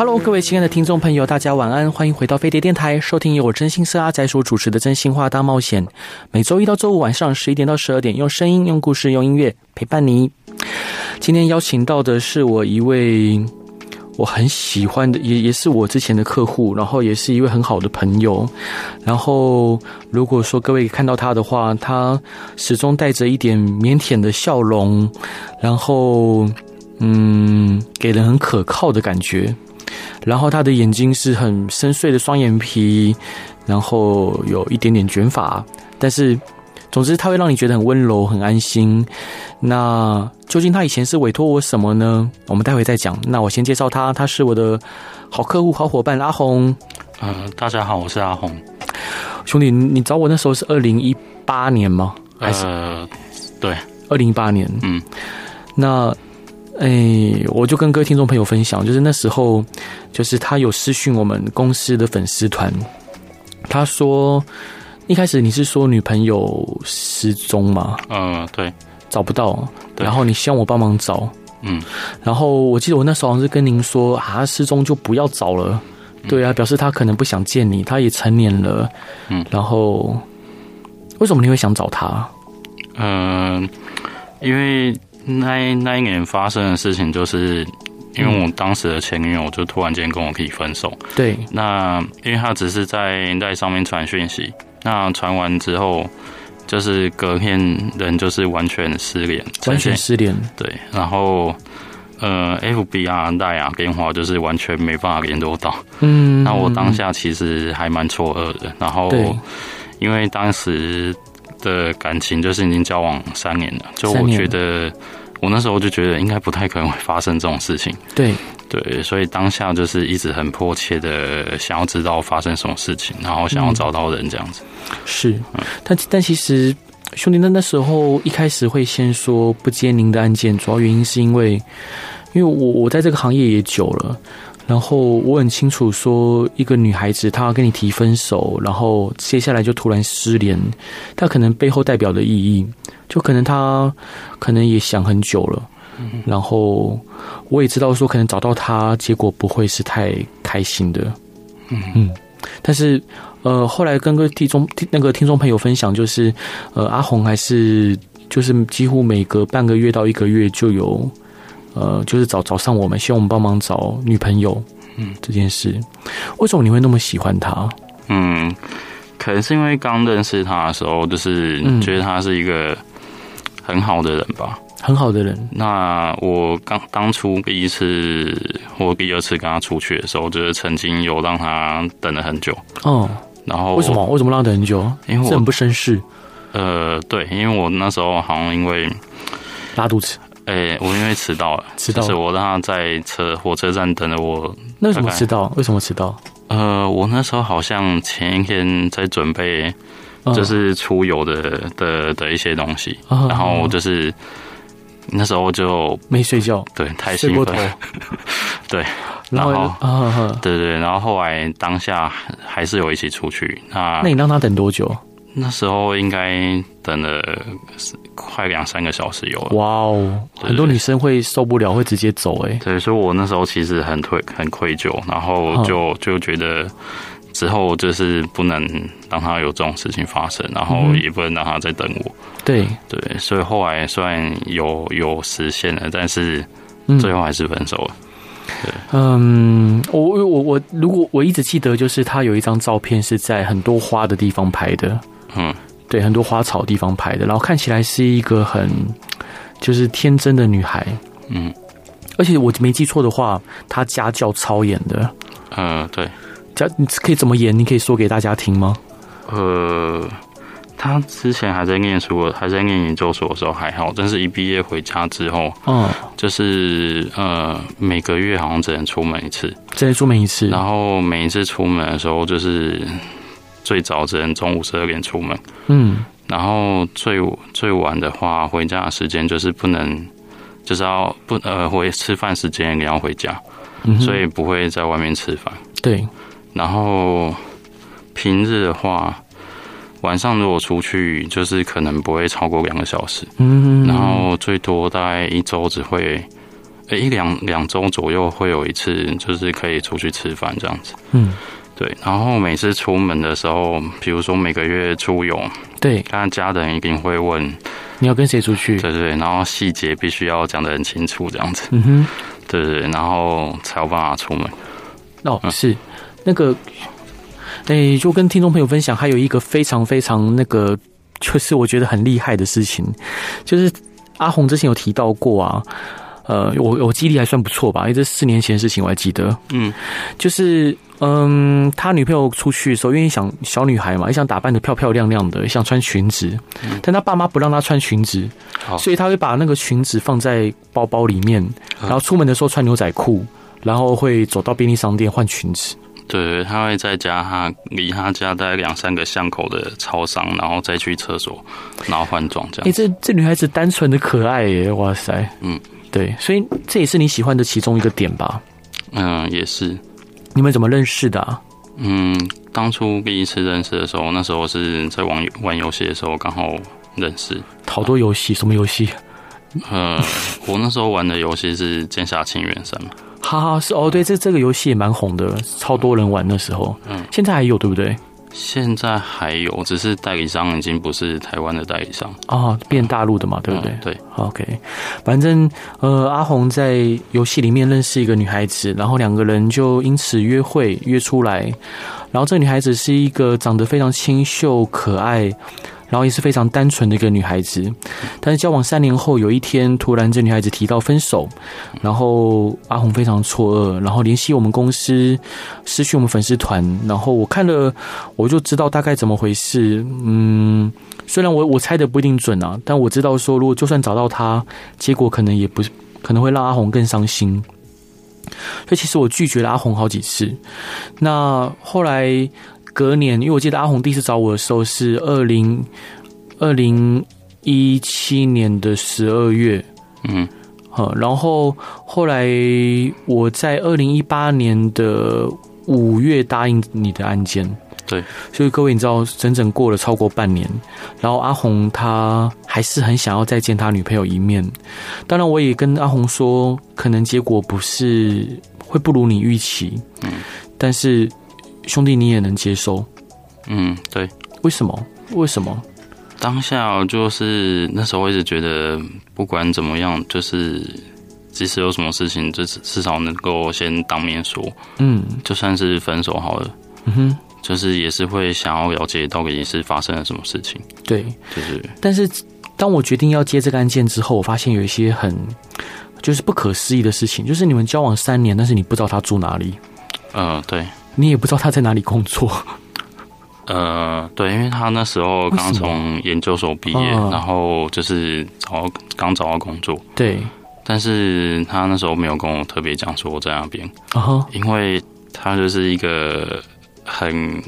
Hello，各位亲爱的听众朋友，大家晚安，欢迎回到飞碟电台，收听由我真心社阿仔所主持的《真心话大冒险》。每周一到周五晚上十一点到十二点，用声音、用故事、用音乐陪伴你。今天邀请到的是我一位我很喜欢的，也也是我之前的客户，然后也是一位很好的朋友。然后如果说各位看到他的话，他始终带着一点腼腆的笑容，然后嗯，给人很可靠的感觉。然后他的眼睛是很深邃的双眼皮，然后有一点点卷发，但是总之他会让你觉得很温柔、很安心。那究竟他以前是委托我什么呢？我们待会再讲。那我先介绍他，他是我的好客户、好伙伴阿红。呃，大家好，我是阿红。兄弟，你找我那时候是二零一八年吗？还是？呃，对，二零一八年。嗯，那。哎，我就跟各位听众朋友分享，就是那时候，就是他有私讯我们公司的粉丝团，他说一开始你是说女朋友失踪吗？嗯，对，找不到，然后你希望我帮忙找，嗯，然后我记得我那时候好像是跟您说啊，失踪就不要找了，对啊，表示他可能不想见你，他也成年了，嗯，然后为什么你会想找他？嗯，因为。那那一年发生的事情，就是因为我当时的前女友就突然间跟我提分手。对，那因为她只是在在上面传讯息，那传完之后，就是隔天人就是完全失联，完全失联。对，然后呃，FB 啊、赖啊电话就是完全没办法联络到。嗯，那我当下其实还蛮错愕的。然后，因为当时。的感情就是已经交往三年了，就我觉得，我那时候就觉得应该不太可能会发生这种事情。对对，所以当下就是一直很迫切的想要知道发生什么事情，然后想要找到人这样子。嗯、是，但但其实兄弟，那那时候一开始会先说不接您的案件，主要原因是因为，因为我我在这个行业也久了。然后我很清楚说，一个女孩子她要跟你提分手，然后接下来就突然失联，她可能背后代表的意义，就可能她可能也想很久了。然后我也知道说，可能找到她，结果不会是太开心的。嗯嗯，但是呃，后来跟个听众那个听众朋友分享，就是呃，阿红还是就是几乎每隔半个月到一个月就有。呃，就是找找上我们，希望我们帮忙找女朋友。嗯，这件事，为什么你会那么喜欢他？嗯，可能是因为刚认识他的时候，就是觉得他是一个很好的人吧。嗯、很好的人。那我刚当初第一次或第二次跟他出去的时候，就是曾经有让他等了很久。哦，然后为什么？为什么让他等很久？因为我很不绅士。呃，对，因为我那时候好像因为拉肚子。哎、欸，我因为迟到了，迟到，就是我让他在车火车站等了我。那为什么迟到？为什么迟到？呃，我那时候好像前一天在准备，就是出游的、uh, 的的一些东西，uh, 然后就是那时候就没睡觉，对，太兴奋，对，然后啊，uh, uh, 对，对对，然后后来当下还是有一起出去。那那你让他等多久？那时候应该等了快两三个小时有了。哇哦，很多女生会受不了，会直接走哎。对，所以我那时候其实很愧很愧疚，然后就就觉得之后就是不能让他有这种事情发生，然后也不能让他再等我。对对，所以后来虽然有有实现了，但是最后还是分手了。对，嗯，我我我如果我一直记得，就是他有一张照片是在很多花的地方拍的。嗯，对，很多花草地方拍的，然后看起来是一个很就是天真的女孩。嗯，而且我没记错的话，她家教超严的。嗯，对，家你可以怎么演？你可以说给大家听吗？呃，她之前还在念书，还在念研究所的时候还好，但是一毕业回家之后，嗯，就是呃每个月好像只能出门一次，只能出门一次，然后每一次出门的时候就是。最早只能中午十二点出门，嗯，然后最最晚的话，回家的时间就是不能，就是要不呃回吃饭时间也要回家，嗯、所以不会在外面吃饭。对。然后平日的话，晚上如果出去，就是可能不会超过两个小时。嗯。然后最多大概一周只会，呃一两两周左右会有一次，就是可以出去吃饭这样子。嗯。对，然后每次出门的时候，比如说每个月出游，对，他家人一定会问你要跟谁出去，对对，然后细节必须要讲得很清楚，这样子，嗯哼，对对，然后才有办法出门。哦，嗯、是。那个，哎，就跟听众朋友分享，还有一个非常非常那个，就是我觉得很厉害的事情，就是阿红之前有提到过啊。呃，我我记忆力还算不错吧，因为这四年前的事情我还记得。嗯，就是嗯，他女朋友出去的时候，因为想小女孩嘛，也想打扮的漂漂亮亮的，也想穿裙子，嗯、但他爸妈不让他穿裙子，所以他会把那个裙子放在包包里面，然后出门的时候穿牛仔裤，然后会走到便利商店换裙子。对，他会在家，他离他家大概两三个巷口的超商，然后再去厕所，然后换装这样。哎、欸，这这女孩子单纯的可爱耶，哇塞，嗯。对，所以这也是你喜欢的其中一个点吧？嗯，也是。你们怎么认识的啊？嗯，当初第一次认识的时候，那时候是在玩玩游戏的时候刚好认识。好多游戏，什么游戏？呃，我那时候玩的游戏是《剑侠情缘三》嘛。哈哈，是哦，对，这这个游戏也蛮红的，超多人玩那时候。嗯，现在还有对不对？现在还有，只是代理商已经不是台湾的代理商哦，变大陆的嘛，对不对？嗯、对，OK。反正呃，阿红在游戏里面认识一个女孩子，然后两个人就因此约会约出来，然后这个女孩子是一个长得非常清秀可爱。然后也是非常单纯的一个女孩子，但是交往三年后，有一天突然这女孩子提到分手，然后阿红非常错愕，然后联系我们公司，失去我们粉丝团，然后我看了我就知道大概怎么回事。嗯，虽然我我猜的不一定准啊，但我知道说如果就算找到她，结果可能也不可能会让阿红更伤心。所以其实我拒绝了阿红好几次。那后来。隔年，因为我记得阿红第一次找我的时候是二零二零一七年的十二月，嗯，好，然后后来我在二零一八年的五月答应你的案件，对，所以各位你知道，整整过了超过半年，然后阿红他还是很想要再见他女朋友一面，当然我也跟阿红说，可能结果不是会不如你预期，嗯，但是。兄弟，你也能接受？嗯，对。为什么？为什么？当下就是那时候，我一直觉得，不管怎么样，就是即使有什么事情，就是至少能够先当面说。嗯，就算是分手好了。嗯哼，就是也是会想要了解到底是发生了什么事情。对，就是。但是当我决定要接这个案件之后，我发现有一些很就是不可思议的事情，就是你们交往三年，但是你不知道他住哪里。嗯，对。你也不知道他在哪里工作，呃，对，因为他那时候刚从研究所毕业，然后就是找刚找到工作，对，但是他那时候没有跟我特别讲说我在那边，因为他就是一个很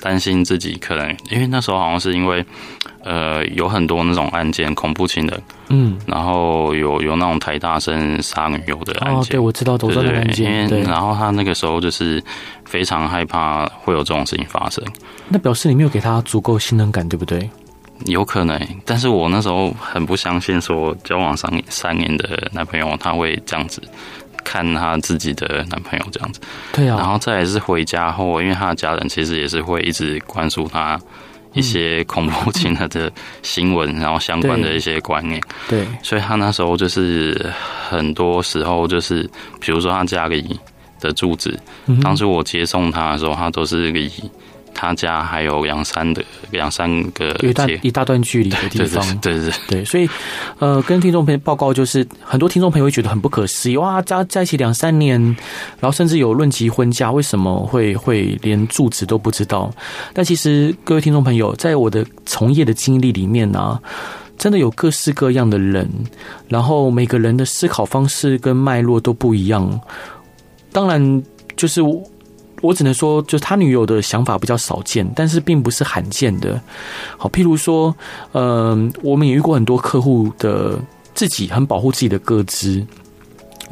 担心自己可能，因为那时候好像是因为。呃，有很多那种案件，恐怖情人，嗯，然后有有那种台大生杀女友的案件，哦，对，我知道，都是案件，对。然后他那个时候就是非常害怕会有这种事情发生。那表示你没有给他足够信任感，对不对？有可能，但是我那时候很不相信，说交往三年三年的男朋友他会这样子看她自己的男朋友这样子，对啊。然后再也是回家后，因为她的家人其实也是会一直关注她。一些恐怖情人的新闻，然后相关的一些观念，对，所以她那时候就是很多时候就是，比如说她家里的住址，当初我接送她的时候，她都是离他家还有两三的两三个一大一大段距离的地方，对对对，对，所以呃，跟听众朋友报告就是，很多听众朋友会觉得很不可思议，哇，在在一起两三年，然后甚至有论及婚嫁，为什么会会连住址都不知道？但其实各位听众朋友，在我的从业的经历里面呢、啊，真的有各式各样的人，然后每个人的思考方式跟脉络都不一样，当然就是。我只能说，就他女友的想法比较少见，但是并不是罕见的。好，譬如说，嗯、我们也遇过很多客户的自己很保护自己的个资，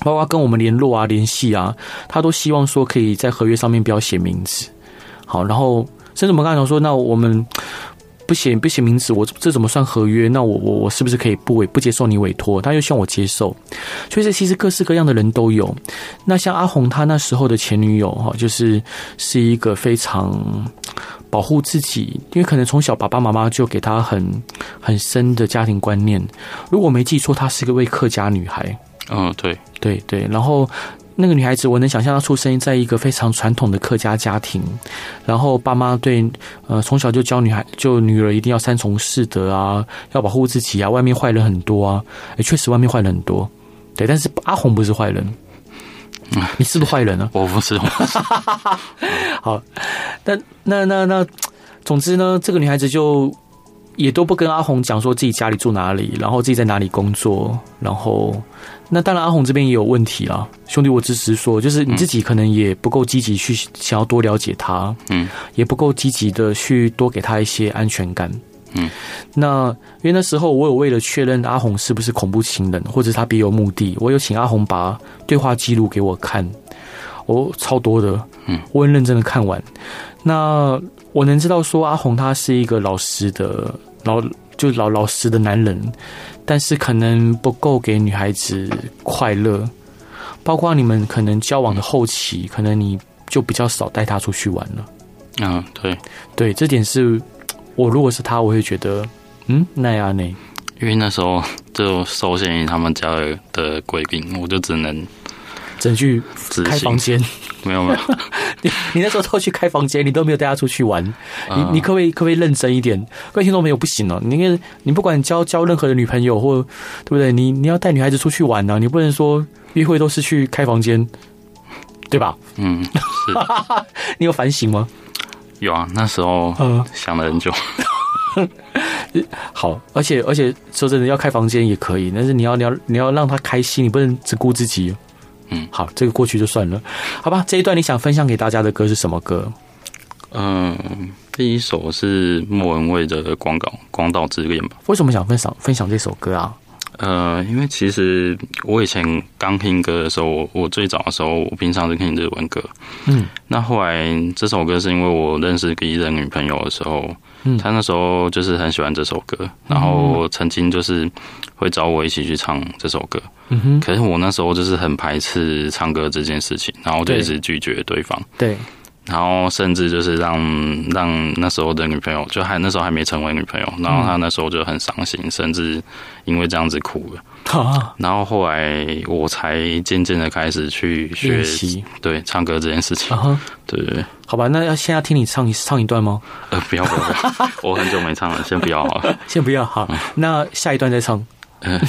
包括跟我们联络啊、联系啊，他都希望说可以在合约上面不要写名字。好，然后甚至我们刚才讲说，那我们。不写不写名字，我这怎么算合约？那我我我是不是可以不委不接受你委托？他又希望我接受，所以这其实各式各样的人都有。那像阿红他那时候的前女友哈，就是是一个非常保护自己，因为可能从小爸爸妈妈就给他很很深的家庭观念。如果没记错，她是一个位客家女孩。嗯，对对对，然后。那个女孩子，我能想象她出生在一个非常传统的客家家庭，然后爸妈对呃从小就教女孩就女儿一定要三从四德啊，要保护自己啊，外面坏人很多啊，哎，确实外面坏人很多，对，但是阿红不是坏人，你是不是坏人呢？我不是，我不是。好，那那那那，总之呢，这个女孩子就也都不跟阿红讲说自己家里住哪里，然后自己在哪里工作，然后。那当然，阿红这边也有问题啦，兄弟，我只是说，就是你自己可能也不够积极去想要多了解他，嗯，也不够积极的去多给他一些安全感，嗯。那因为那时候我有为了确认阿红是不是恐怖情人，或者他别有目的，我有请阿红把对话记录给我看，我超多的，嗯，我很认真的看完。那我能知道说阿红他是一个老实的老，就老老实的男人。但是可能不够给女孩子快乐，包括你们可能交往的后期，可能你就比较少带她出去玩了。嗯，对，对，这点是我如果是他，我会觉得，嗯，那样呢？因为那时候就受限于他们家的规定，我就只能。整去开房间，没有没有，你你那时候都去开房间，你都没有带他出去玩，你你可不可以可不可以认真一点？各位听众朋友不行哦，你你不管交交任何的女朋友或对不对？你你要带女孩子出去玩呢、啊，你不能说约会都是去开房间，对吧？嗯，是。你有反省吗？有啊，那时候想了很久。好，而且而且说真的，要开房间也可以，但是你要你要你要让他开心，你不能只顾自己。嗯，好，这个过去就算了，好吧。这一段你想分享给大家的歌是什么歌？嗯，第一首是莫文蔚的《广岛广岛之恋》吧。为什么想分享分享这首歌啊？呃，因为其实我以前刚听歌的时候，我我最早的时候，我平常是听日文歌。嗯，那后来这首歌是因为我认识第一任女朋友的时候。嗯，他那时候就是很喜欢这首歌，然后曾经就是会找我一起去唱这首歌。嗯哼，可是我那时候就是很排斥唱歌这件事情，然后就一直拒绝对方。对，然后甚至就是让让那时候的女朋友，就还那时候还没成为女朋友，然后他那时候就很伤心，甚至因为这样子哭了。啊，然后后来我才渐渐的开始去学习，对唱歌这件事情。对对对。好吧，那要现在听你唱一唱一段吗？呃，不要不要，不要，我很久没唱了，先不要好了，先不要好。那下一段再唱，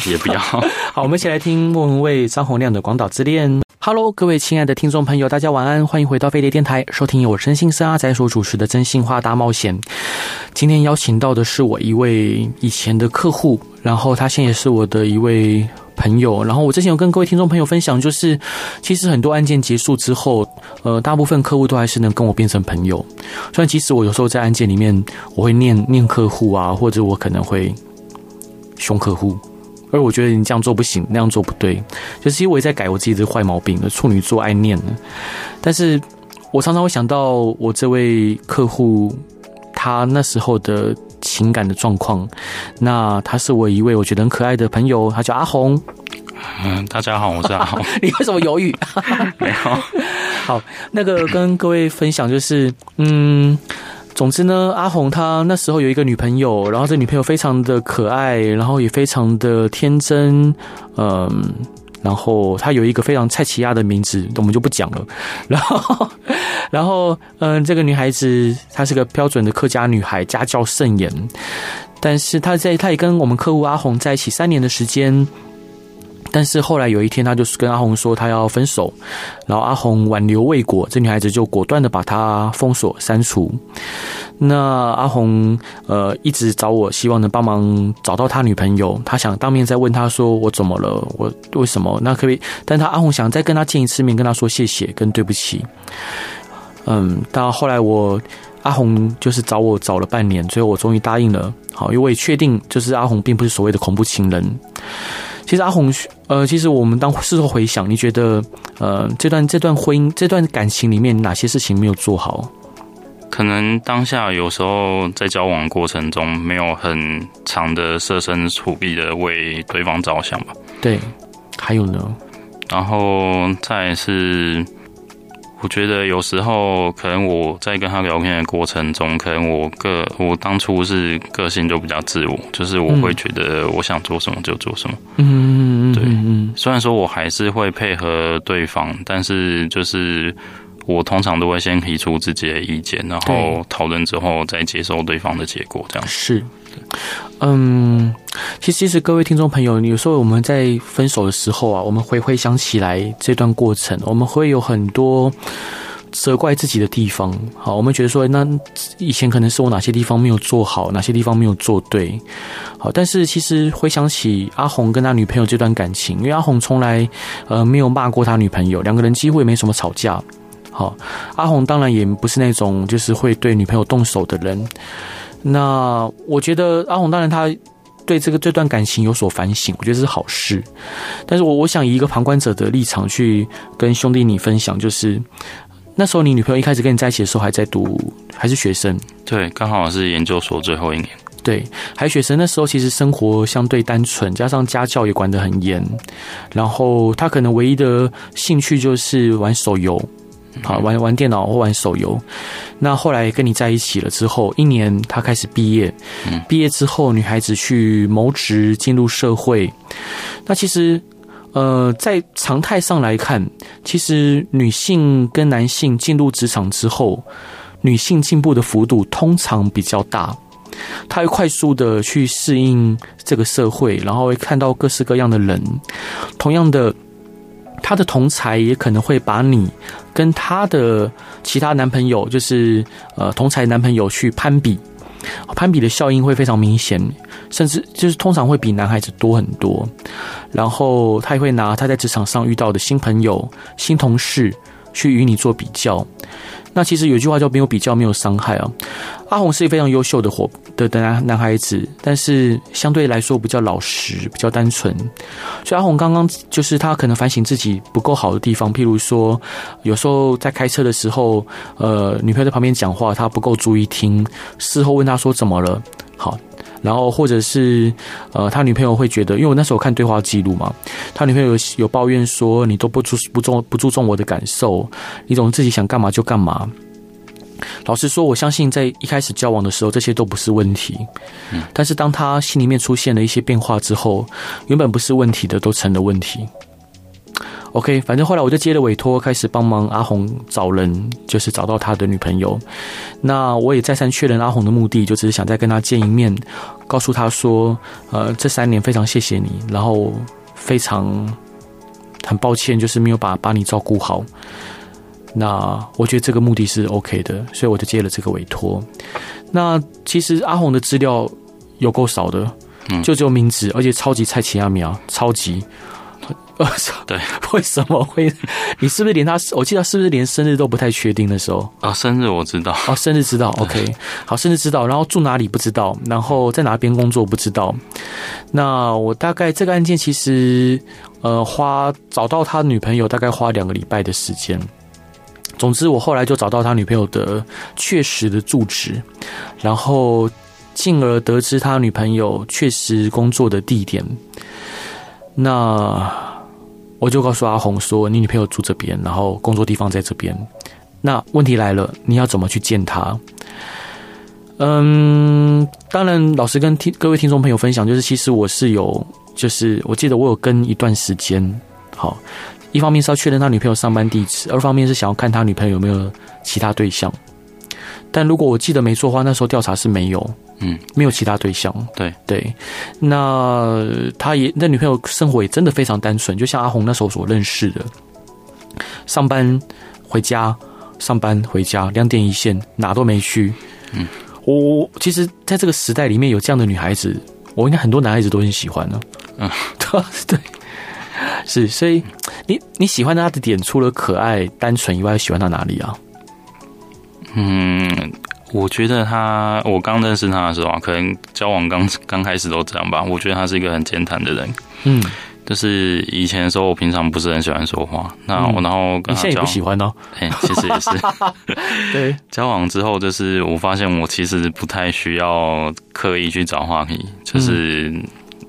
也不要。好，我们一起来听莫文蔚、张洪量的《广岛之恋》。Hello，各位亲爱的听众朋友，大家晚安，欢迎回到飞碟电台，收听由我真心是阿仔所主持的《真心话大冒险》。今天邀请到的是我一位以前的客户，然后他现在也是我的一位。朋友，然后我之前有跟各位听众朋友分享，就是其实很多案件结束之后，呃，大部分客户都还是能跟我变成朋友。虽然其实我有时候在案件里面，我会念念客户啊，或者我可能会凶客户，而我觉得你这样做不行，那样做不对，就是因为我也在改我自己的坏毛病，处女座爱念。但是我常常会想到我这位客户，他那时候的。情感的状况，那他是我一位我觉得很可爱的朋友，他叫阿红。嗯，大家好，我是阿红。你为什么犹豫？没有。好，那个跟各位分享就是，嗯，总之呢，阿红他那时候有一个女朋友，然后这女朋友非常的可爱，然后也非常的天真，嗯。然后他有一个非常蔡奇亚的名字，我们就不讲了。然后，然后，嗯，这个女孩子她是个标准的客家女孩，家教甚严。但是她在，她也跟我们客户阿红在一起三年的时间。但是后来有一天，他就是跟阿红说他要分手，然后阿红挽留未果，这女孩子就果断的把他封锁删除。那阿红呃一直找我，希望能帮忙找到他女朋友。他想当面再问他说我怎么了，我为什么？那可以，但他阿红想再跟他见一次面，跟他说谢谢跟对不起。嗯，到后来我阿红就是找我找了半年，最后我终于答应了。好，因为我也确定，就是阿红并不是所谓的恐怖情人。其实阿红，呃，其实我们当事后回想，你觉得，呃，这段这段婚姻这段感情里面哪些事情没有做好？可能当下有时候在交往过程中没有很长的设身处地的为对方着想吧。对，还有呢，然后再是。我觉得有时候可能我在跟他聊天的过程中，可能我个我当初是个性就比较自我，就是我会觉得我想做什么就做什么。嗯，对。虽然说我还是会配合对方，但是就是我通常都会先提出自己的意见，然后讨论之后再接受对方的结果，这样是。嗯，其实其实各位听众朋友，有时候我们在分手的时候啊，我们回回想起来这段过程，我们会有很多责怪自己的地方。好，我们觉得说，那以前可能是我哪些地方没有做好，哪些地方没有做对。好，但是其实回想起阿红跟他女朋友这段感情，因为阿红从来呃没有骂过他女朋友，两个人几乎也没什么吵架。好，阿红当然也不是那种就是会对女朋友动手的人。那我觉得阿红当然他对这个这段感情有所反省，我觉得这是好事。但是我我想以一个旁观者的立场去跟兄弟你分享，就是那时候你女朋友一开始跟你在一起的时候还在读，还是学生？对，刚好是研究所最后一年。对，还是学生。那时候其实生活相对单纯，加上家教也管得很严，然后他可能唯一的兴趣就是玩手游。好，玩玩电脑或玩手游。那后来跟你在一起了之后，一年他开始毕业。嗯，毕业之后，女孩子去谋职进入社会。那其实，呃，在常态上来看，其实女性跟男性进入职场之后，女性进步的幅度通常比较大。她会快速的去适应这个社会，然后会看到各式各样的人。同样的。她的同才也可能会把你跟她的其他男朋友，就是呃同才男朋友去攀比，攀比的效应会非常明显，甚至就是通常会比男孩子多很多。然后他也会拿他在职场上遇到的新朋友、新同事去与你做比较。那其实有句话叫“没有比较，没有伤害”啊。阿红是一个非常优秀的伙的的男男孩子，但是相对来说比较老实，比较单纯。所以阿红刚刚就是他可能反省自己不够好的地方，譬如说有时候在开车的时候，呃，女朋友在旁边讲话，他不够注意听，事后问他说怎么了？好。然后，或者是，呃，他女朋友会觉得，因为我那时候看对话记录嘛，他女朋友有有抱怨说，你都不注不重不注重我的感受，你总自己想干嘛就干嘛。老实说，我相信在一开始交往的时候，这些都不是问题。嗯，但是当他心里面出现了一些变化之后，原本不是问题的都成了问题。OK，反正后来我就接了委托，开始帮忙阿红找人，就是找到他的女朋友。那我也再三确认阿红的目的，就只是想再跟他见一面，告诉他说，呃，这三年非常谢谢你，然后非常很抱歉，就是没有把把你照顾好。那我觉得这个目的是 OK 的，所以我就接了这个委托。那其实阿红的资料有够少的，就只有名字，而且超级菜奇亚苗，超级。呃，对，为什么会？你是不是连他？我记得是不是连生日都不太确定的时候？啊、哦，生日我知道。啊，生日知道。OK，好，生日知道。然后住哪里不知道，然后在哪边工作不知道。那我大概这个案件其实，呃，花找到他女朋友大概花两个礼拜的时间。总之，我后来就找到他女朋友的确实的住址，然后进而得知他女朋友确实工作的地点。那我就告诉阿红说：“你女朋友住这边，然后工作地方在这边。那问题来了，你要怎么去见他？”嗯，当然，老实跟听各位听众朋友分享，就是其实我是有，就是我记得我有跟一段时间。好，一方面是要确认他女朋友上班地址，二方面是想要看他女朋友有没有其他对象。但如果我记得没错的话，那时候调查是没有。嗯，没有其他对象。对对，那他也那女朋友生活也真的非常单纯，就像阿红那时候所认识的，上班回家，上班回家，两点一线，哪都没去。嗯，我其实在这个时代里面有这样的女孩子，我应该很多男孩子都很喜欢呢。嗯，对，是，所以你你喜欢他的点，除了可爱、单纯以外，喜欢到哪里啊？嗯，我觉得他，我刚认识他的时候啊，可能交往刚刚开始都这样吧。我觉得他是一个很健谈的人。嗯。就是以前的时候，我平常不是很喜欢说话。那我然后跟他交往，你现在也不喜欢哦？哎，其实也是。对，交往之后，就是我发现我其实不太需要刻意去找话题，就是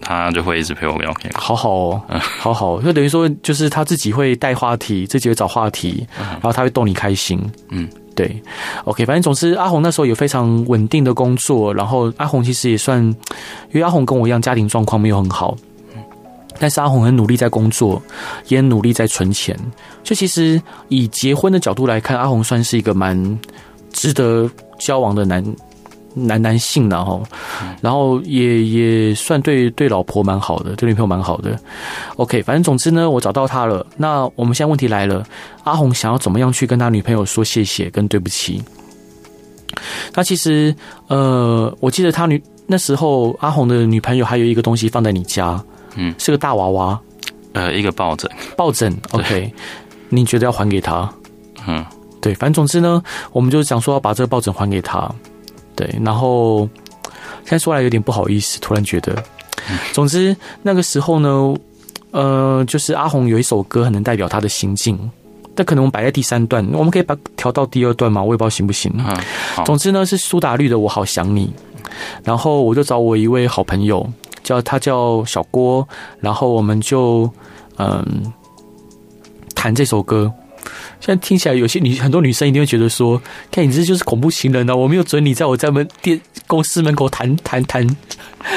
他就会一直陪我聊天。好好哦，好好，就等于说，就是他自己会带话题，自己会找话题，然后他会逗你开心。嗯，对。OK，反正总之，阿红那时候有非常稳定的工作，然后阿红其实也算，因为阿红跟我一样，家庭状况没有很好。但是阿红很努力在工作，也很努力在存钱。就其实以结婚的角度来看，阿红算是一个蛮值得交往的男男男性然后。然后也也算对对老婆蛮好的，对女朋友蛮好的。OK，反正总之呢，我找到他了。那我们现在问题来了，阿红想要怎么样去跟他女朋友说谢谢跟对不起？那其实呃，我记得他女那时候阿红的女朋友还有一个东西放在你家。嗯，是个大娃娃，呃，一个抱枕，抱枕，OK，你觉得要还给他？嗯，对，反正总之呢，我们就想说要把这个抱枕还给他，对，然后现在说来有点不好意思，突然觉得，总之那个时候呢，呃，就是阿红有一首歌很能代表他的心境，但可能我们摆在第三段，我们可以把调到第二段吗？我也不知道行不行。总之呢是苏打绿的《我好想你》，然后我就找我一位好朋友。叫他叫小郭，然后我们就嗯弹这首歌。现在听起来，有些女很多女生一定会觉得说：“看你这就是恐怖情人呢、啊！”我没有准你在我在门店公司门口弹弹弹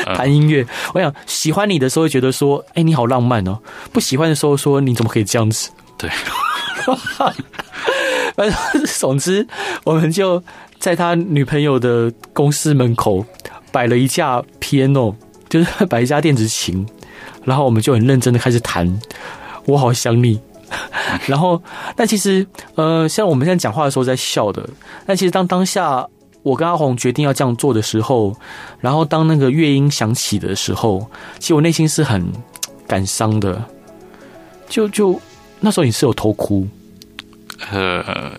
弹音乐。我想喜欢你的时候会觉得说：“哎、欸，你好浪漫哦。”不喜欢的时候说：“你怎么可以这样子？”对，反正总之，我们就在他女朋友的公司门口摆了一架 piano。就是摆一架电子琴，然后我们就很认真的开始弹。我好想你。然后，但其实，呃，像我们现在讲话的时候在笑的，但其实当当下我跟阿红决定要这样做的时候，然后当那个乐音响起的时候，其实我内心是很感伤的。就就那时候你是有偷哭？呃。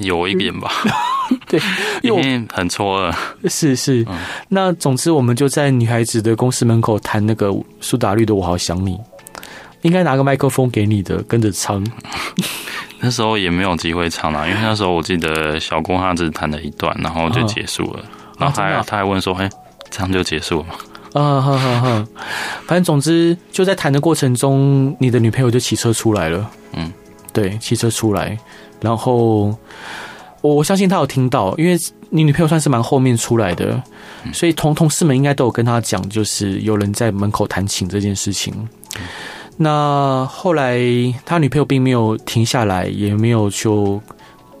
有一点吧，对，因为很错愕。是是，嗯、那总之我们就在女孩子的公司门口弹那个苏打绿的《我好想你》，应该拿个麦克风给你的，跟着唱。那时候也没有机会唱啊，因为那时候我记得小郭他只弹了一段，然后就结束了。啊、然后他还、啊、他还问说：“哎，这样就结束了吗？”啊，哈哈哈。反正总之就在弹的过程中，你的女朋友就骑车出来了。嗯，对，骑车出来。然后我我相信他有听到，因为你女朋友算是蛮后面出来的，所以同同事们应该都有跟他讲，就是有人在门口弹琴这件事情。那后来他女朋友并没有停下来，也没有就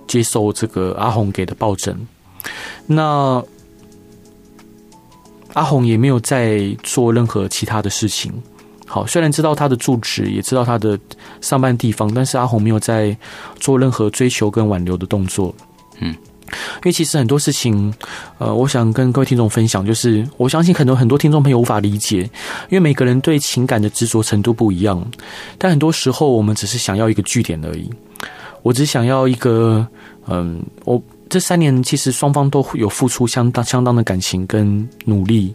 接受这个阿红给的抱枕。那阿红也没有再做任何其他的事情。好，虽然知道他的住址，也知道他的上班地方，但是阿红没有在做任何追求跟挽留的动作。嗯，因为其实很多事情，呃，我想跟各位听众分享，就是我相信很多很多听众朋友无法理解，因为每个人对情感的执着程度不一样。但很多时候，我们只是想要一个据点而已。我只想要一个，嗯，我。这三年其实双方都有付出相当相当的感情跟努力，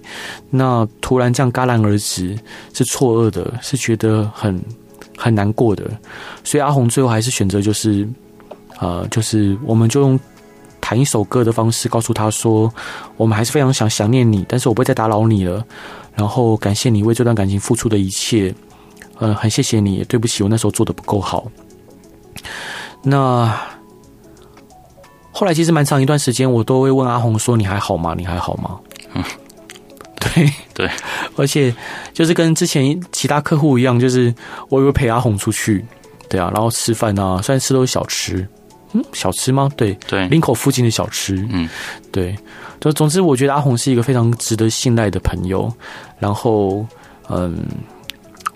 那突然这样戛然而止，是错愕的，是觉得很很难过的。所以阿红最后还是选择就是，呃，就是我们就用弹一首歌的方式告诉他说，我们还是非常想想念你，但是我不会再打扰你了。然后感谢你为这段感情付出的一切，呃，很谢谢你，也对不起我那时候做的不够好。那。后来其实蛮长一段时间，我都会问阿红说：“你还好吗？你还好吗？”嗯，对对，而且就是跟之前其他客户一样，就是我也会陪阿红出去，对啊，然后吃饭啊，虽然吃都是小吃，嗯，小吃吗？对对，林口附近的小吃，嗯，对，就总之我觉得阿红是一个非常值得信赖的朋友，然后嗯，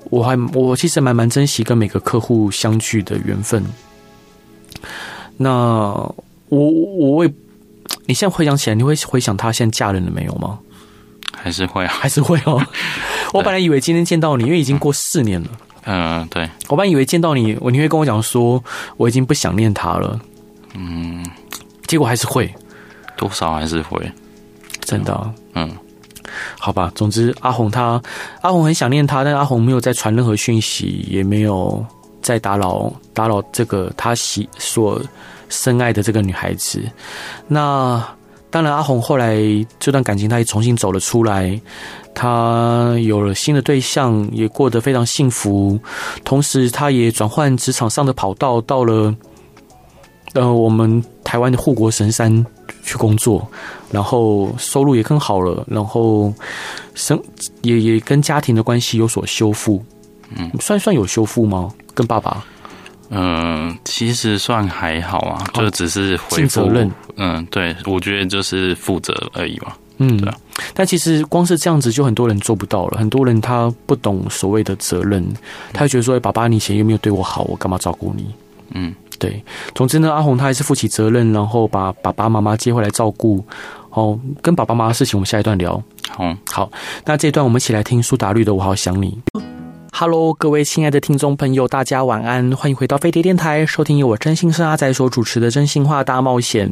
我还我其实蛮蛮珍惜跟每个客户相聚的缘分，那。我我会，你现在回想起来，你会回想她现在嫁人了没有吗？还是会啊，还是会哦。我本来以为今天见到你，因为已经过四年了。嗯，对。我本来以为见到你，我你会跟我讲说，我已经不想念他了。嗯，结果还是会，多少还是会，真的。嗯，好吧。总之，阿红他阿红很想念他，但阿红没有再传任何讯息，也没有再打扰打扰这个他喜所深爱的这个女孩子。那当然，阿红后来这段感情，他也重新走了出来。他有了新的对象，也过得非常幸福。同时，他也转换职场上的跑道，到了呃我们台湾的护国神山去工作，然后收入也更好了，然后生也也跟家庭的关系有所修复。嗯，算算有修复吗？跟爸爸？嗯，其实算还好啊，就只是尽责任。嗯，对，我觉得就是负责而已嘛。嗯，对啊。但其实光是这样子就很多人做不到了。很多人他不懂所谓的责任，他会觉得说：“爸爸，你以前有没有对我好？我干嘛照顾你？”嗯，对。总之呢，阿红他还是负起责任，然后把爸爸妈妈接回来照顾。哦，跟爸爸妈妈的事情，我们下一段聊。好，好。那这一段我们一起来听苏打绿的《我好想你》。Hello，各位亲爱的听众朋友，大家晚安，欢迎回到飞碟电台，收听由我真心是阿仔所主持的《真心话大冒险》。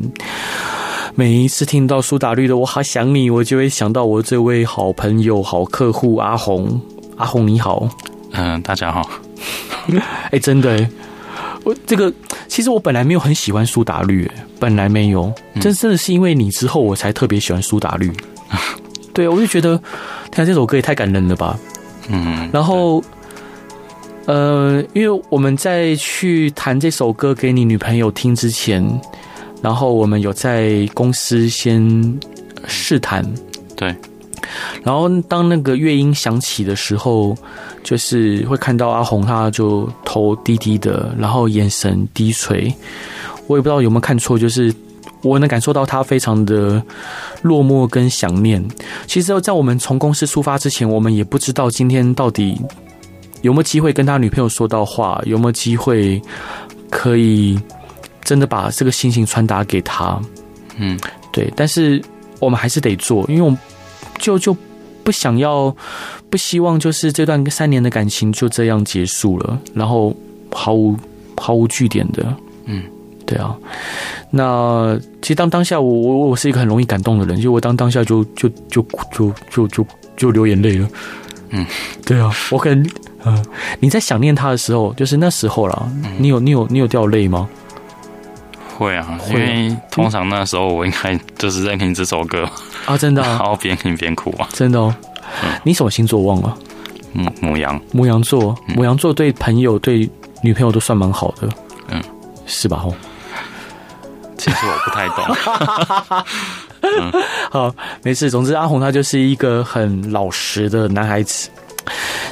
每一次听到苏打绿的《我好想你》，我就会想到我这位好朋友、好客户阿红。阿红你好，嗯，大家好。哎、欸，真的，我这个其实我本来没有很喜欢苏打绿，本来没有，真真的是因为你之后，我才特别喜欢苏打绿。嗯、对，我就觉得，天啊，这首歌也太感人了吧。嗯，然后，呃，因为我们在去弹这首歌给你女朋友听之前。然后我们有在公司先试弹，对。然后当那个乐音响起的时候，就是会看到阿红，他就头低低的，然后眼神低垂。我也不知道有没有看错，就是我能感受到他非常的落寞跟想念。其实，在我们从公司出发之前，我们也不知道今天到底有没有机会跟他女朋友说到话，有没有机会可以。真的把这个心情传达给他，嗯，对，但是我们还是得做，因为我们就就不想要，不希望就是这段三年的感情就这样结束了，然后毫无毫无据点的，嗯，对啊。那其实当当下我我我是一个很容易感动的人，就我当当下就就就就就就就流眼泪了，嗯，对啊，我可能嗯，你在想念他的时候，就是那时候啦，你有你有你有掉泪吗？会啊，因为通常那时候我应该就是在听这首歌。啊，真的，然后边听边哭啊，真的哦。你什么星座忘了？牡牡羊，牡羊座，牡羊座对朋友对女朋友都算蛮好的，嗯，是吧？吼，其实我不太懂。嗯，好，没事。总之，阿红他就是一个很老实的男孩子。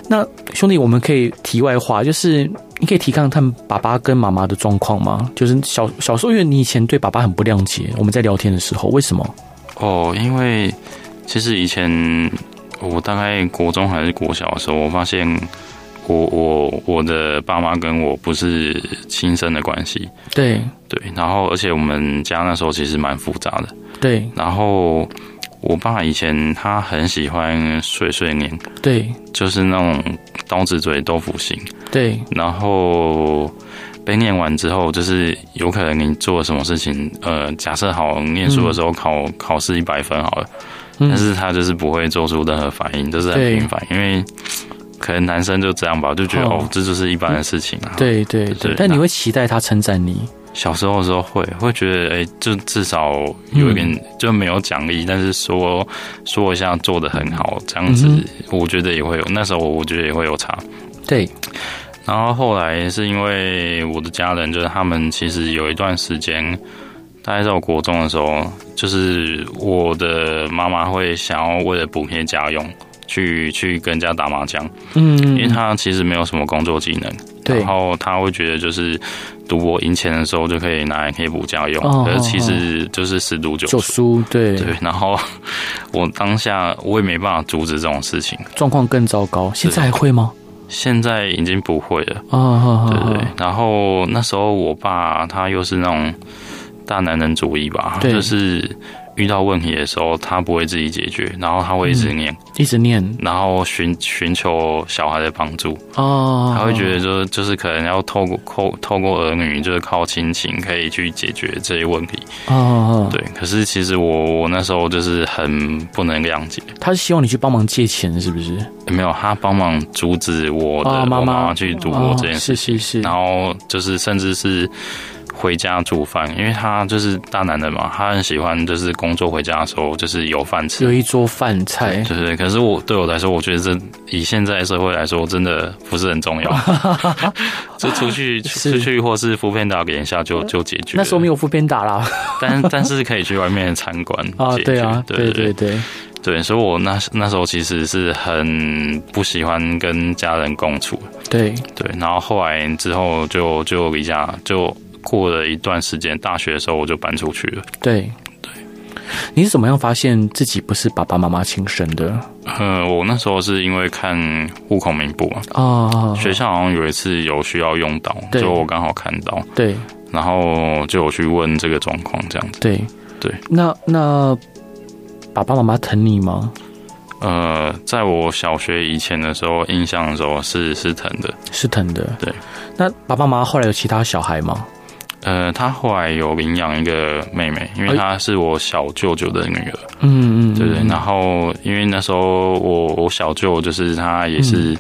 那兄弟，我们可以题外话，就是你可以提看他们爸爸跟妈妈的状况吗？就是小小时候，因为你以前对爸爸很不谅解，我们在聊天的时候，为什么？哦，因为其实以前我大概国中还是国小的时候，我发现我我我的爸妈跟我不是亲生的关系。对对，然后而且我们家那时候其实蛮复杂的。对，然后。我爸以前他很喜欢碎碎念，对，就是那种刀子嘴豆腐心，对。然后被念完之后，就是有可能你做什么事情，呃，假设好念书的时候考、嗯、考试一百分好了，但是他就是不会做出任何反应，就是很平凡，因为可能男生就这样吧，就觉得哦，哦，这就是一般的事情啊。对对对，对，但你会期待他称赞你。小时候的时候会会觉得，哎、欸，就至少有一点就没有奖励，但是说说一下做的很好，这样子，我觉得也会有。那时候我觉得也会有差。对。然后后来是因为我的家人，就是他们其实有一段时间，大概在我国中的时候，就是我的妈妈会想要为了补贴家用，去去跟人家打麻将。嗯。因为他其实没有什么工作技能。对。然后他会觉得就是。赌博赢钱的时候就可以拿来可以补家用，可是其实就是十赌九输。对对，然后我当下我也没办法阻止这种事情，状况更糟糕。现在还会吗？现在已经不会了。啊，对对。然后那时候我爸他又是那种大男人主义吧，就是遇到问题的时候，他不会自己解决，然后他会一直念，嗯、一直念，然后寻寻求小孩的帮助。哦，他会觉得说，就是可能要透过透透过儿女，就是靠亲情可以去解决这些问题。哦，对。可是其实我我那时候就是很不能谅解。他是希望你去帮忙借钱，是不是？没有，他帮忙阻止我的妈妈、哦、妈妈去赌博这件事情。是是是。然后就是甚至是。回家煮饭，因为他就是大男人嘛，他很喜欢就是工作回家的时候就是有饭吃，有一桌饭菜，对对对。可是我对我来说，我觉得这以现在社会来说，真的不是很重要。就出去 出去或是 foodpanda 点一下就就解决。那时候没有 foodpanda 啦，但但是可以去外面参观啊，对啊，对对对对，对。所以我那那时候其实是很不喜欢跟家人共处，对对。然后后来之后就就离家就。过了一段时间，大学的时候我就搬出去了。对对，你是怎么样发现自己不是爸爸妈妈亲生的？嗯，我那时候是因为看户口名簿啊，哦，学校好像有一次有需要用到，就我刚好看到，对，然后就有去问这个状况，这样子。对对，那那爸爸妈妈疼你吗？呃，在我小学以前的时候，印象的时候是是疼的，是疼的。对，那爸爸妈妈后来有其他小孩吗？呃，他后来有领养一个妹妹，因为她是我小舅舅的女儿。嗯嗯，对对。然后因为那时候我我小舅就是他也是，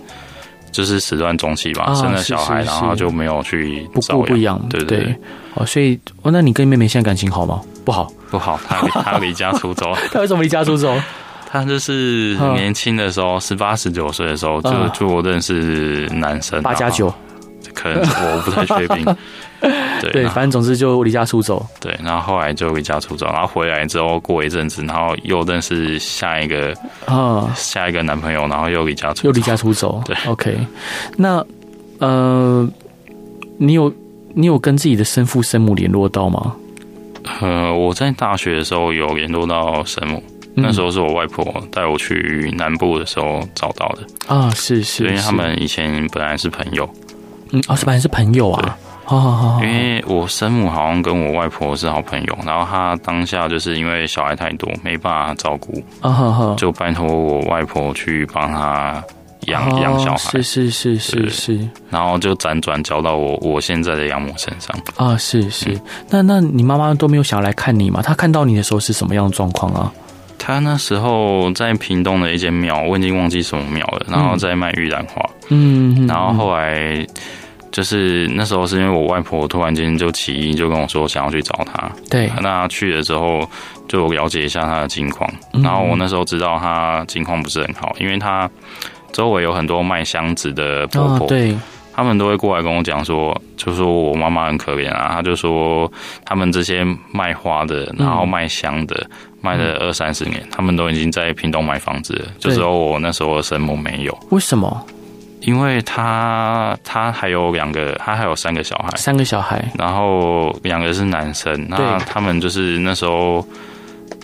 就是始乱终弃吧，生了小孩，然后就没有去不顾不养。对对。哦，所以哦，那你跟妹妹现在感情好吗？不好，不好。他他 离家出走。他为什么离家出走？他就是年轻的时候，十八十九岁的时候，就就我认识男生八加九，可能我不太确定。对，对，反正总之就离家出走。对，然后后来就离家出走，然后回来之后过一阵子，然后又认识下一个啊，下一个男朋友，然后又离家出又离家出走。对，OK。那呃，你有你有跟自己的生父生母联络到吗？呃，我在大学的时候有联络到生母，嗯、那时候是我外婆带我去南部的时候找到的啊，是是，因为他们以前本来是朋友，嗯，哦，是本来是朋友啊。好好好，因为我生母好像跟我外婆是好朋友，然后她当下就是因为小孩太多，没办法照顾，就拜托我外婆去帮她养养小孩，是是是是是，然后就辗转交到我我现在的养母身上。啊，是是，那那你妈妈都没有想要来看你吗？她看到你的时候是什么样的状况啊？她那时候在屏东的一间庙，我已经忘记什么庙了，然后在卖玉兰花，嗯，然后后来。就是那时候是因为我外婆突然间就起意，就跟我说想要去找她。对，那去了之后就了解一下她的近况。然后我那时候知道她近况不是很好，因为她周围有很多卖箱子的婆婆，对，他们都会过来跟我讲说，就说我妈妈很可怜啊。他就说他们这些卖花的，然后卖香的，卖了二三十年，他们都已经在屏东买房子了，就只有我那时候的生母没有。为什么？因为他他还有两个，他还有三个小孩，三个小孩，然后两个是男生。那他们就是那时候，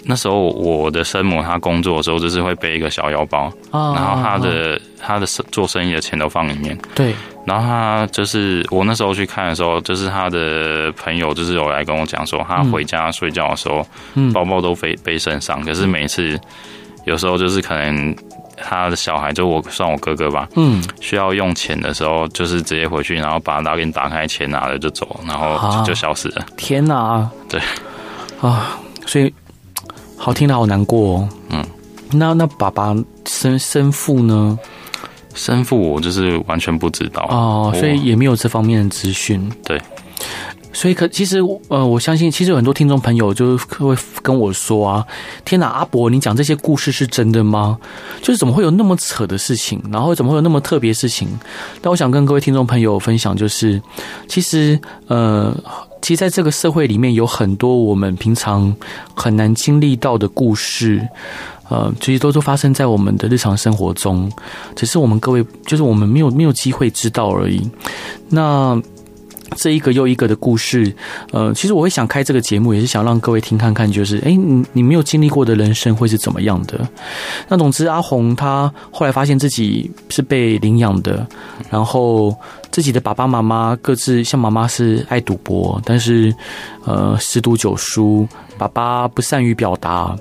那时候我的生母她工作的时候，就是会背一个小腰包，然后她的他的做生意的钱都放里面。对，然后她就是我那时候去看的时候，就是她的朋友就是有来跟我讲说，她回家睡觉的时候，包包都背背身上，可是每次有时候就是可能。他的小孩就我算我哥哥吧，嗯，需要用钱的时候，就是直接回去，然后把拉链打开，钱拿了就走，然后就消失了。天哪！对啊，所以好听的好难过哦。嗯，那那爸爸生生父呢？生父我就是完全不知道哦，所以也没有这方面的资讯。对。所以可其实呃，我相信其实有很多听众朋友就会跟我说啊，天哪，阿伯，你讲这些故事是真的吗？就是怎么会有那么扯的事情，然后怎么会有那么特别事情？但我想跟各位听众朋友分享，就是其实呃，其实在这个社会里面有很多我们平常很难经历到的故事，呃，其实都是发生在我们的日常生活中，只是我们各位就是我们没有没有机会知道而已。那。这一个又一个的故事，呃，其实我会想开这个节目，也是想让各位听看看，就是，哎，你你没有经历过的人生会是怎么样的？那总之，阿红她后来发现自己是被领养的，然后自己的爸爸妈妈各自，像妈妈是爱赌博，但是呃十赌九输，爸爸不善于表达，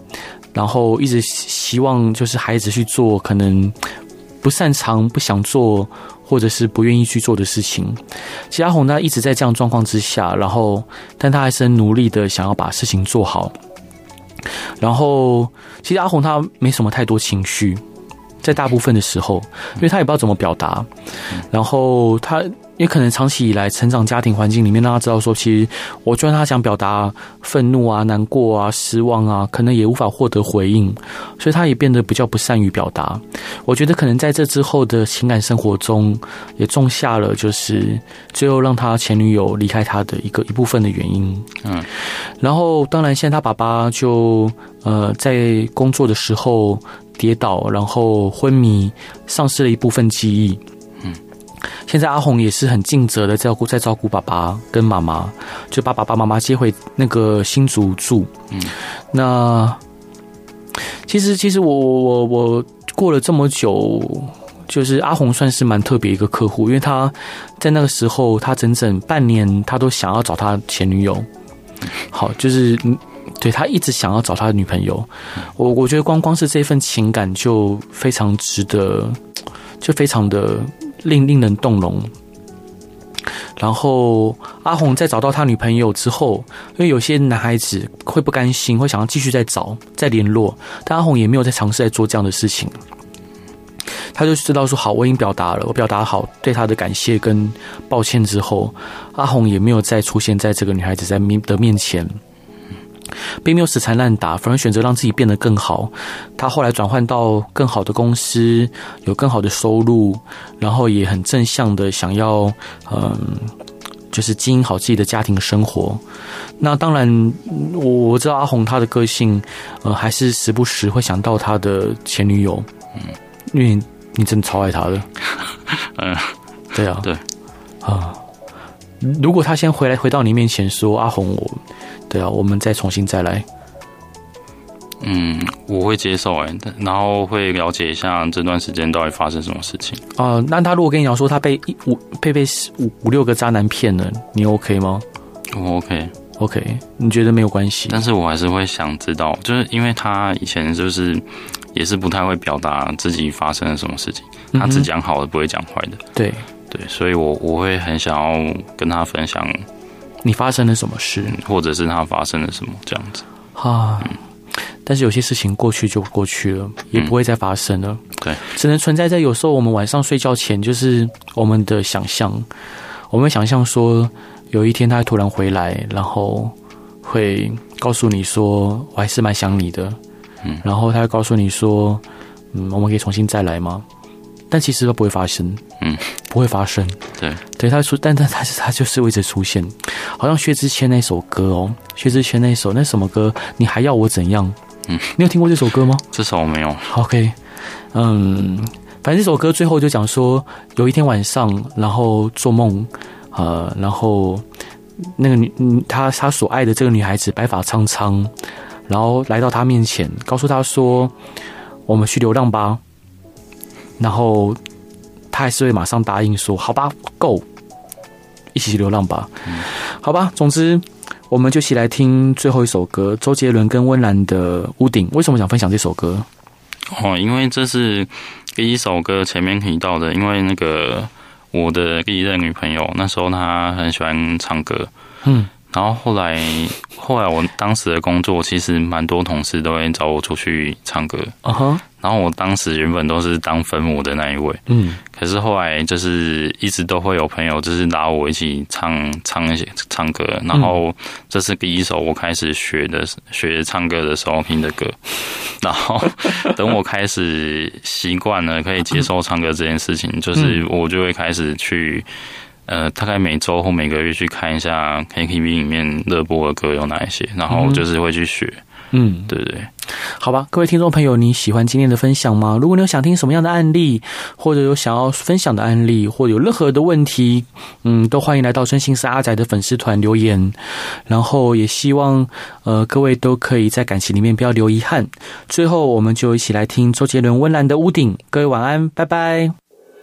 然后一直希望就是孩子去做可能不擅长、不想做。或者是不愿意去做的事情，其实阿红呢一直在这样状况之下，然后，但他还是很努力的想要把事情做好。然后，其实阿红他没什么太多情绪，在大部分的时候，因为他也不知道怎么表达，然后他。也可能长期以来成长家庭环境里面，让他知道说，其实我就算他想表达愤怒啊、难过啊、失望啊，可能也无法获得回应，所以他也变得比较不善于表达。我觉得可能在这之后的情感生活中，也种下了就是最后让他前女友离开他的一个一部分的原因。嗯，然后当然现在他爸爸就呃在工作的时候跌倒，然后昏迷，丧失了一部分记忆。现在阿红也是很尽责的照顾，在照顾爸爸跟妈妈，就把爸爸妈妈接回那个新竹住。嗯，那其实其实我我我过了这么久，就是阿红算是蛮特别一个客户，因为他在那个时候，他整整半年，他都想要找他前女友。好，就是对他一直想要找他的女朋友。我我觉得光光是这份情感就非常值得，就非常的。令令人动容。然后阿红在找到他女朋友之后，因为有些男孩子会不甘心，会想要继续再找、再联络，但阿红也没有再尝试在做这样的事情。他就知道说：“好，我已经表达了，我表达好对他的感谢跟抱歉之后，阿红也没有再出现在这个女孩子在面的面前。”并没有死缠烂打，反而选择让自己变得更好。他后来转换到更好的公司，有更好的收入，然后也很正向的想要，嗯，就是经营好自己的家庭生活。那当然，我我知道阿红她的个性，呃，还是时不时会想到他的前女友，嗯，因为你真的超爱他的，嗯，对啊，对，啊，如果他先回来回到你面前说阿红我。对啊，我们再重新再来。嗯，我会接受哎，然后会了解一下这段时间到底发生什么事情。啊、呃，那他如果跟你讲说他被一五被被五五六个渣男骗了，你 OK 吗？我 OK OK，你觉得没有关系？但是我还是会想知道，就是因为他以前就是也是不太会表达自己发生了什么事情，他只讲好的，不会讲坏的。对对，所以我我会很想要跟他分享。你发生了什么事，或者是他发生了什么这样子啊？嗯、但是有些事情过去就过去了，也不会再发生了。嗯、对，只能存在在有时候我们晚上睡觉前，就是我们的想象。我们想象说，有一天他突然回来，然后会告诉你说：“我还是蛮想你的。”嗯，然后他会告诉你说：“嗯，我们可以重新再来吗？”但其实都不会发生。嗯。不会发生，对，对他出，但但他是他就是会一直出现，好像薛之谦那首歌哦，薛之谦那首那什么歌？你还要我怎样？嗯，你有听过这首歌吗？这首我没有。OK，嗯，反正这首歌最后就讲说，有一天晚上，然后做梦，呃，然后那个女，他他所爱的这个女孩子白发苍苍，然后来到他面前，告诉他说：“我们去流浪吧。”然后。他还是会马上答应说：“好吧，Go，一起去流浪吧。嗯”好吧，总之，我们就一起来听最后一首歌，周杰伦跟温岚的《屋顶》。为什么想分享这首歌？哦，因为这是第一首歌前面提到的，因为那个我的第一任女朋友那时候她很喜欢唱歌，嗯，然后后来后来我当时的工作其实蛮多同事都会找我出去唱歌，嗯哼。然后我当时原本都是当分母的那一位，嗯，可是后来就是一直都会有朋友就是拉我一起唱唱一些唱歌，然后这是第一首我开始学的学唱歌的时候听的歌，然后 等我开始习惯了可以接受唱歌这件事情，就是我就会开始去呃大概每周或每个月去看一下 KTV 里面热播的歌有哪一些，然后就是会去学。嗯，对对。好吧，各位听众朋友，你喜欢今天的分享吗？如果你有想听什么样的案例，或者有想要分享的案例，或有任何的问题，嗯，都欢迎来到真心是阿仔的粉丝团留言。然后也希望呃各位都可以在感情里面不要留遗憾。最后，我们就一起来听周杰伦《温岚的屋顶》。各位晚安，拜拜。